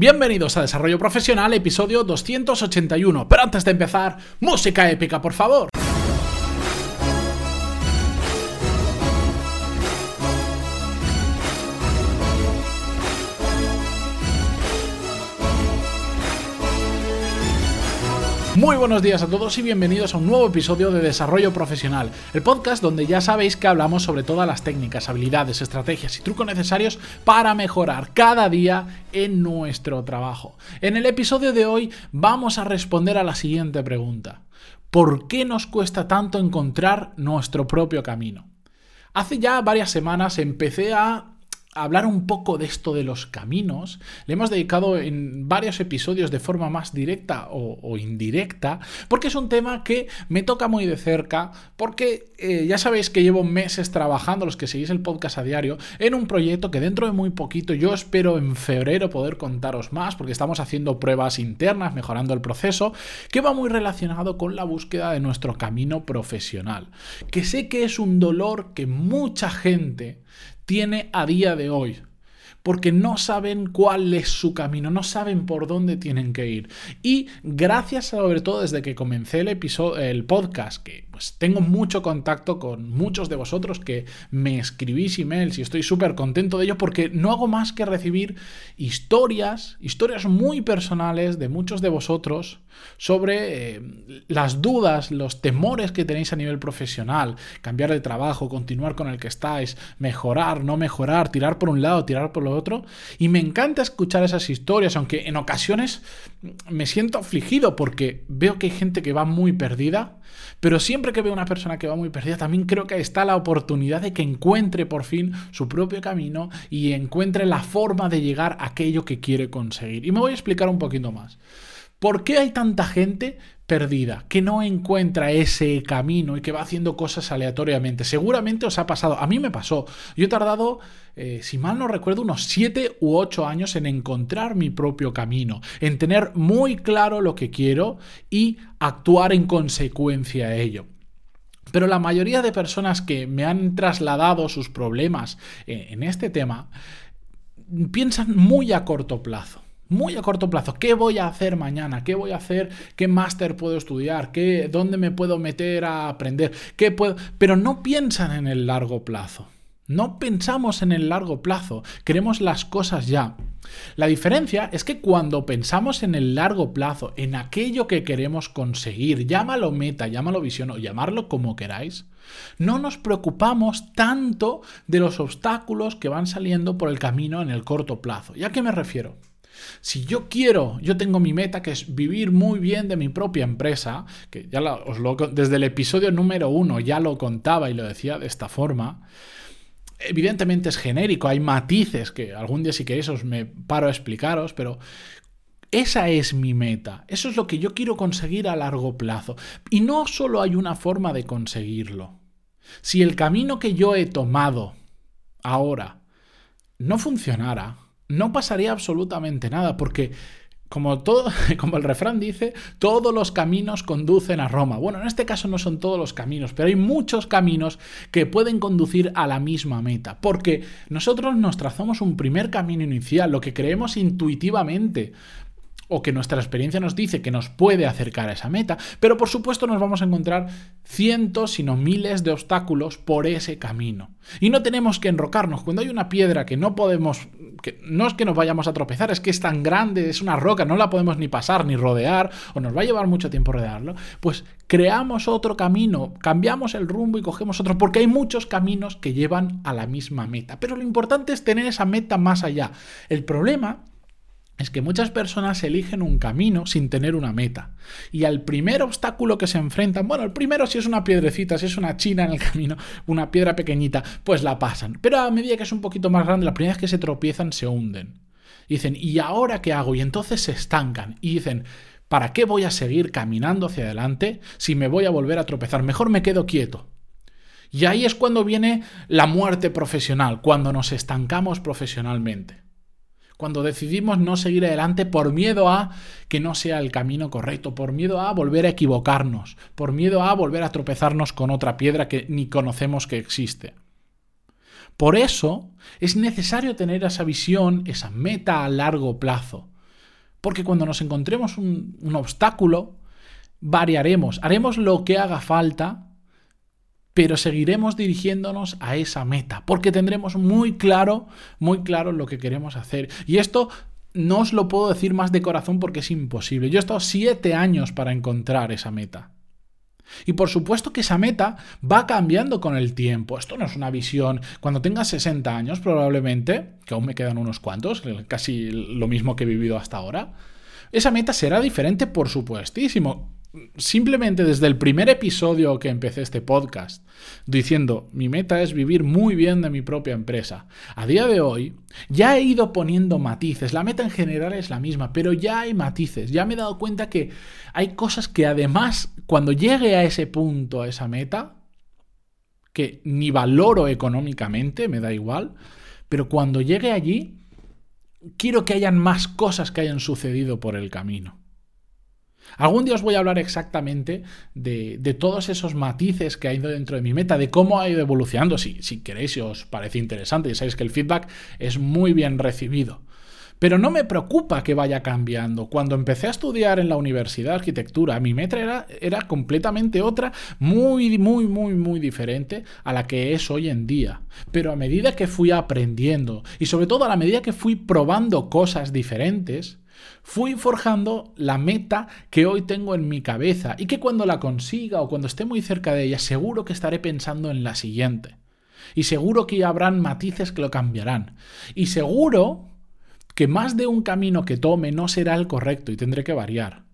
Bienvenidos a Desarrollo Profesional, episodio 281. Pero antes de empezar, música épica, por favor. Muy buenos días a todos y bienvenidos a un nuevo episodio de Desarrollo Profesional, el podcast donde ya sabéis que hablamos sobre todas las técnicas, habilidades, estrategias y trucos necesarios para mejorar cada día en nuestro trabajo. En el episodio de hoy vamos a responder a la siguiente pregunta. ¿Por qué nos cuesta tanto encontrar nuestro propio camino? Hace ya varias semanas empecé a hablar un poco de esto de los caminos. Le hemos dedicado en varios episodios de forma más directa o, indirecta, porque es un tema que me toca muy de cerca, porque eh, ya sabéis que llevo meses trabajando, los que seguís el podcast a diario, en un proyecto que dentro de muy poquito, yo espero en febrero poder contaros más, porque estamos haciendo pruebas internas, mejorando el proceso, que va muy relacionado con la búsqueda de nuestro camino profesional. Que sé que es un dolor que mucha gente tiene a día de hoy. Porque no saben cuál es su camino, no saben por dónde tienen que ir. Y gracias sobre todo desde que comencé el, episodio, el podcast, que pues tengo mucho contacto con muchos de vosotros que me escribís emails y estoy súper contento de ello porque no hago más que recibir historias, historias muy personales de muchos de vosotros sobre eh, las dudas, los temores que tenéis a nivel profesional, cambiar de trabajo, continuar con el que estáis, mejorar, no mejorar, tirar por un lado, tirar por lo otro. Y me encanta escuchar esas historias, aunque en ocasiones me siento afligido porque veo que hay gente que va muy perdida pero siempre que veo una persona que va muy perdida, también creo que está la oportunidad de que encuentre por fin su propio camino y encuentre la forma de llegar a aquello que quiere conseguir. Y me voy a explicar un poquito más. ¿Por qué hay tanta gente perdida, que no encuentra ese camino y que va haciendo cosas aleatoriamente? Seguramente os ha pasado, a mí me pasó. Yo he tardado, eh, si mal no recuerdo, unos 7 u 8 años en encontrar mi propio camino, en tener muy claro lo que quiero y actuar en consecuencia a ello. Pero la mayoría de personas que me han trasladado sus problemas eh, en este tema piensan muy a corto plazo muy a corto plazo. ¿Qué voy a hacer mañana? ¿Qué voy a hacer? ¿Qué máster puedo estudiar? ¿Qué, ¿Dónde me puedo meter a aprender? ¿Qué puedo? Pero no piensan en el largo plazo. No pensamos en el largo plazo. Queremos las cosas ya. La diferencia es que cuando pensamos en el largo plazo, en aquello que queremos conseguir, llámalo meta, llámalo visión o llamarlo como queráis, no nos preocupamos tanto de los obstáculos que van saliendo por el camino en el corto plazo. ¿Y a qué me refiero? Si yo quiero, yo tengo mi meta que es vivir muy bien de mi propia empresa, que ya os lo, desde el episodio número uno ya lo contaba y lo decía de esta forma. Evidentemente es genérico, hay matices que algún día si queréis os me paro a explicaros, pero esa es mi meta, eso es lo que yo quiero conseguir a largo plazo. Y no solo hay una forma de conseguirlo. Si el camino que yo he tomado ahora no funcionara, no pasaría absolutamente nada, porque como, todo, como el refrán dice, todos los caminos conducen a Roma. Bueno, en este caso no son todos los caminos, pero hay muchos caminos que pueden conducir a la misma meta, porque nosotros nos trazamos un primer camino inicial, lo que creemos intuitivamente o que nuestra experiencia nos dice que nos puede acercar a esa meta, pero por supuesto nos vamos a encontrar cientos, sino miles de obstáculos por ese camino. Y no tenemos que enrocarnos. Cuando hay una piedra que no podemos, que no es que nos vayamos a tropezar, es que es tan grande, es una roca, no la podemos ni pasar ni rodear, o nos va a llevar mucho tiempo rodearlo, pues creamos otro camino, cambiamos el rumbo y cogemos otro, porque hay muchos caminos que llevan a la misma meta. Pero lo importante es tener esa meta más allá. El problema es que muchas personas eligen un camino sin tener una meta. Y al primer obstáculo que se enfrentan, bueno, el primero si es una piedrecita, si es una china en el camino, una piedra pequeñita, pues la pasan. Pero a medida que es un poquito más grande, la primera vez que se tropiezan, se hunden. Y dicen, ¿y ahora qué hago? Y entonces se estancan. Y dicen, ¿para qué voy a seguir caminando hacia adelante si me voy a volver a tropezar? Mejor me quedo quieto. Y ahí es cuando viene la muerte profesional, cuando nos estancamos profesionalmente cuando decidimos no seguir adelante por miedo a que no sea el camino correcto, por miedo a volver a equivocarnos, por miedo a volver a tropezarnos con otra piedra que ni conocemos que existe. Por eso es necesario tener esa visión, esa meta a largo plazo. Porque cuando nos encontremos un, un obstáculo, variaremos, haremos lo que haga falta, pero seguiremos dirigiéndonos a esa meta, porque tendremos muy claro, muy claro lo que queremos hacer. Y esto no os lo puedo decir más de corazón porque es imposible. Yo he estado siete años para encontrar esa meta. Y por supuesto que esa meta va cambiando con el tiempo. Esto no es una visión. Cuando tengas 60 años, probablemente, que aún me quedan unos cuantos, casi lo mismo que he vivido hasta ahora, esa meta será diferente, por supuestísimo simplemente desde el primer episodio que empecé este podcast, diciendo, mi meta es vivir muy bien de mi propia empresa. A día de hoy, ya he ido poniendo matices. La meta en general es la misma, pero ya hay matices. Ya me he dado cuenta que hay cosas que además, cuando llegue a ese punto, a esa meta, que ni valoro económicamente, me da igual, pero cuando llegue allí, quiero que hayan más cosas que hayan sucedido por el camino. Algún día os voy a hablar exactamente de, todos esos matices que ha ido dentro de mi meta, de cómo ha ido evolucionando, si, si queréis, si os parece interesante. Ya sabéis que el feedback es muy bien recibido. Pero no me preocupa que vaya cambiando. Cuando empecé a estudiar en la universidad arquitectura, mi meta era, era, completamente otra, muy, muy, muy, muy diferente a la que es hoy en día. Pero a medida que fui aprendiendo y sobre todo a la medida que fui probando cosas diferentes, Fui forjando la meta que hoy tengo en mi cabeza y que cuando la consiga o cuando esté muy cerca de ella, seguro que estaré pensando en la siguiente. Y seguro que habrán matices que lo cambiarán. Y seguro que más de un camino que tome no será el correcto y tendré que variar.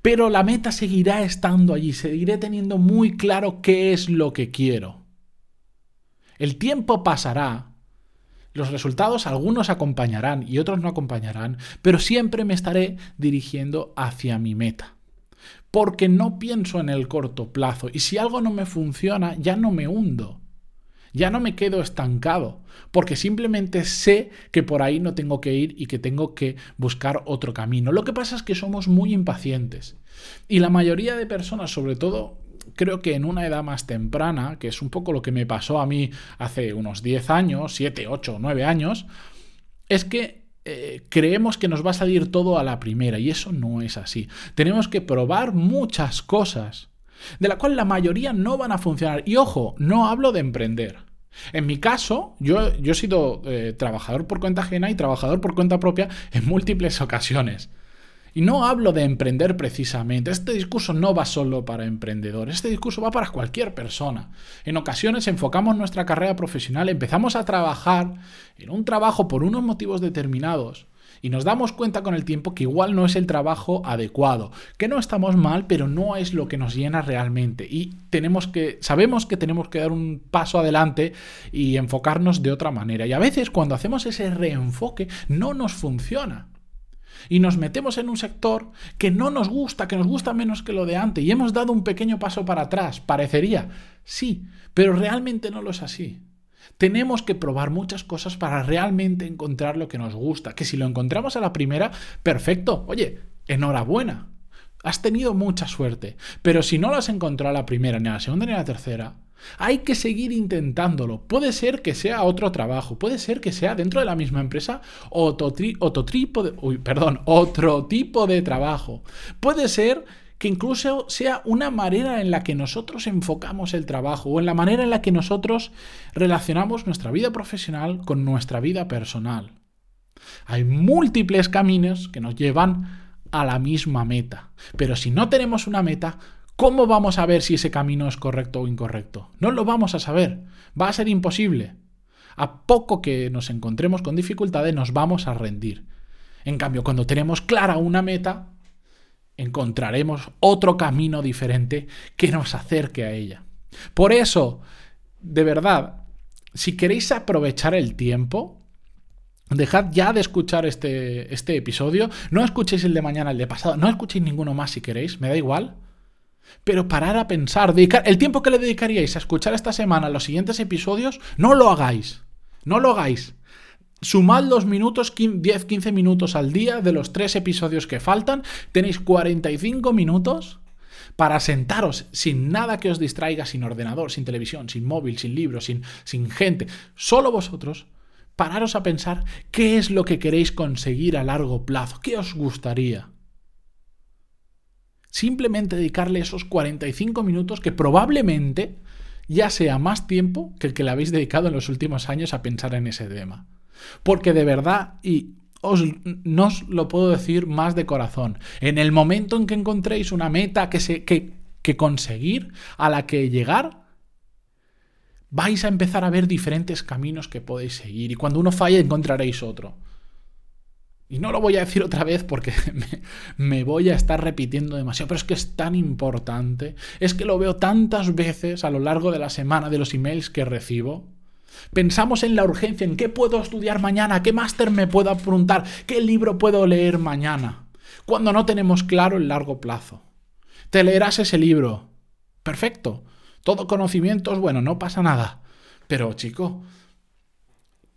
Pero la meta seguirá estando allí, seguiré teniendo muy claro qué es lo que quiero. El tiempo pasará los resultados algunos acompañarán y otros no acompañarán, pero siempre me estaré dirigiendo hacia mi meta. Porque no pienso en el corto plazo y si algo no me funciona ya no me hundo. Ya no me quedo estancado, porque simplemente sé que por ahí no tengo que ir y que tengo que buscar otro camino. Lo que pasa es que somos muy impacientes. Y la mayoría de personas, sobre todo creo que en una edad más temprana, que es un poco lo que me pasó a mí hace unos 10 años, 7, 8, 9 años, es que eh, creemos que nos va a salir todo a la primera y eso no es así. Tenemos que probar muchas cosas, de la cual la mayoría no van a funcionar. Y ojo, no hablo de emprender. En mi caso, yo, yo he sido eh, trabajador por cuenta ajena y trabajador por cuenta propia en múltiples ocasiones. Y no hablo de emprender precisamente. Este discurso no va solo para emprendedores. Este discurso va para cualquier persona. En ocasiones enfocamos nuestra carrera profesional, empezamos a trabajar en un trabajo por unos motivos determinados y nos damos cuenta con el tiempo que igual no es el trabajo adecuado, que no estamos mal, pero no es lo que nos llena realmente y tenemos que sabemos que tenemos que dar un paso adelante y enfocarnos de otra manera. Y a veces cuando hacemos ese reenfoque no nos funciona y nos metemos en un sector que no nos gusta, que nos gusta menos que lo de antes. Y hemos dado un pequeño paso para atrás, parecería, sí, pero realmente no lo es así. Tenemos que probar muchas cosas para realmente encontrar lo que nos gusta, que si lo encontramos a la primera, perfecto, oye, enhorabuena, has tenido mucha suerte, pero si no lo has encontrado a la primera, ni a la segunda, ni a la tercera, hay que seguir intentándolo. Puede ser que sea otro trabajo, puede ser que sea dentro de la misma empresa otro, tipo de, perdón, otro tipo de trabajo. Puede ser que incluso sea una manera en la que nosotros enfocamos el trabajo o en la manera en la que nosotros relacionamos nuestra vida profesional con nuestra vida personal. Hay múltiples caminos que nos llevan a la misma meta, pero si no tenemos una meta, ¿Cómo vamos a ver si ese camino es correcto o incorrecto? No lo vamos a saber. Va a ser imposible. A poco que nos encontremos con dificultades nos vamos a rendir. En cambio, cuando tenemos clara una meta, encontraremos otro camino diferente que nos acerque a ella. Por eso, de verdad, si queréis aprovechar el tiempo, Dejad ya de escuchar este, este episodio. No escuchéis el de mañana, el de pasado. No escuchéis ninguno más si queréis. Me da igual. Pero parar a pensar, dedicar el tiempo que le dedicaríais a escuchar esta semana los siguientes episodios, no lo hagáis. No lo hagáis. Sumad los minutos, 10-15 minutos al día de los tres episodios que faltan. Tenéis 45 minutos para sentaros sin nada que os distraiga, sin ordenador, sin televisión, sin móvil, sin libros, sin, sin gente, solo vosotros, pararos a pensar qué es lo que queréis conseguir a largo plazo, qué os gustaría. Simplemente dedicarle esos 45 minutos que probablemente ya sea más tiempo que el que le habéis dedicado en los últimos años a pensar en ese tema. Porque de verdad, y os, no os lo puedo decir más de corazón, en el momento en que encontréis una meta que, se, que, que conseguir, a la que llegar, vais a empezar a ver diferentes caminos que podéis seguir. Y cuando uno falla, encontraréis otro. Y no lo voy a decir otra vez porque me, voy a estar repitiendo demasiado, pero es que es tan importante, es que lo veo tantas veces a lo largo de la semana de los emails que recibo. Pensamos en la urgencia, en qué puedo estudiar mañana, qué máster me puedo apuntar, qué libro puedo leer mañana, cuando no tenemos claro el largo plazo. Te leerás ese libro. Perfecto. Todo conocimientos, bueno, no pasa nada. Pero chico,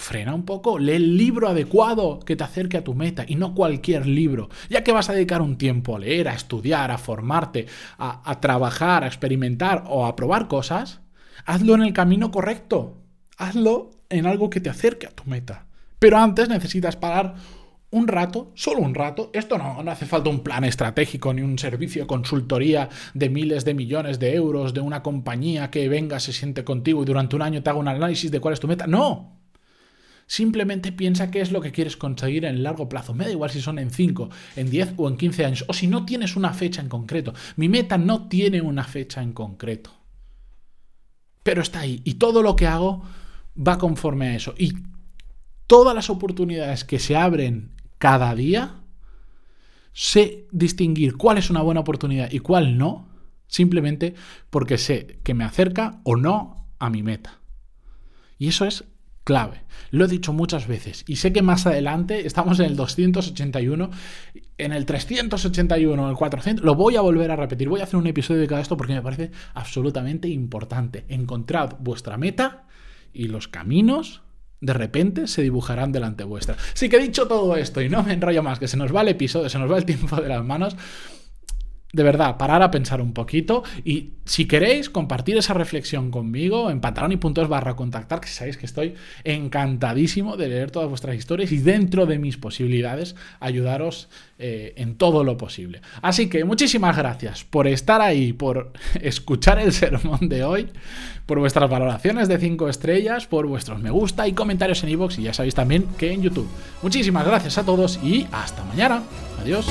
frena un poco, lee el libro adecuado que te acerque a tu meta y no cualquier libro, ya que vas a dedicar un tiempo a leer, a estudiar, a formarte, a, trabajar, a experimentar o a probar cosas, hazlo en el camino correcto, hazlo en algo que te acerque a tu meta. Pero antes necesitas parar un rato, solo un rato, esto no, no hace falta un plan estratégico ni un servicio de consultoría de miles de millones de euros de una compañía que venga, se siente contigo y durante un año te haga un análisis de cuál es tu meta, no, Simplemente piensa qué es lo que quieres conseguir en el largo plazo. Me da igual si son en 5, en 10 o en 15 años. O si no tienes una fecha en concreto. Mi meta no tiene una fecha en concreto. Pero está ahí. Y todo lo que hago va conforme a eso. Y todas las oportunidades que se abren cada día, sé distinguir cuál es una buena oportunidad y cuál no. Simplemente porque sé que me acerca o no a mi meta. Y eso es clave. Lo he dicho muchas veces y sé que más adelante estamos en el 281, en el 381, en el 400, lo voy a volver a repetir, voy a hacer un episodio de a esto porque me parece absolutamente importante. Encontrad vuestra meta y los caminos de repente se dibujarán delante vuestra. Así que dicho todo esto y no me enrollo más, que se nos va el episodio, se nos va el tiempo de las manos, de verdad, parar a pensar un poquito y si queréis compartir esa reflexión conmigo en pantaloni.es barra contactar, que sabéis que estoy encantadísimo de leer todas vuestras historias y dentro de mis posibilidades ayudaros eh, en todo lo posible. Así que muchísimas gracias por estar ahí, por escuchar el sermón de hoy, por vuestras valoraciones de 5 estrellas, por vuestros me gusta y comentarios en iVoox y ya sabéis también que en YouTube. Muchísimas gracias a todos y hasta mañana. Adiós.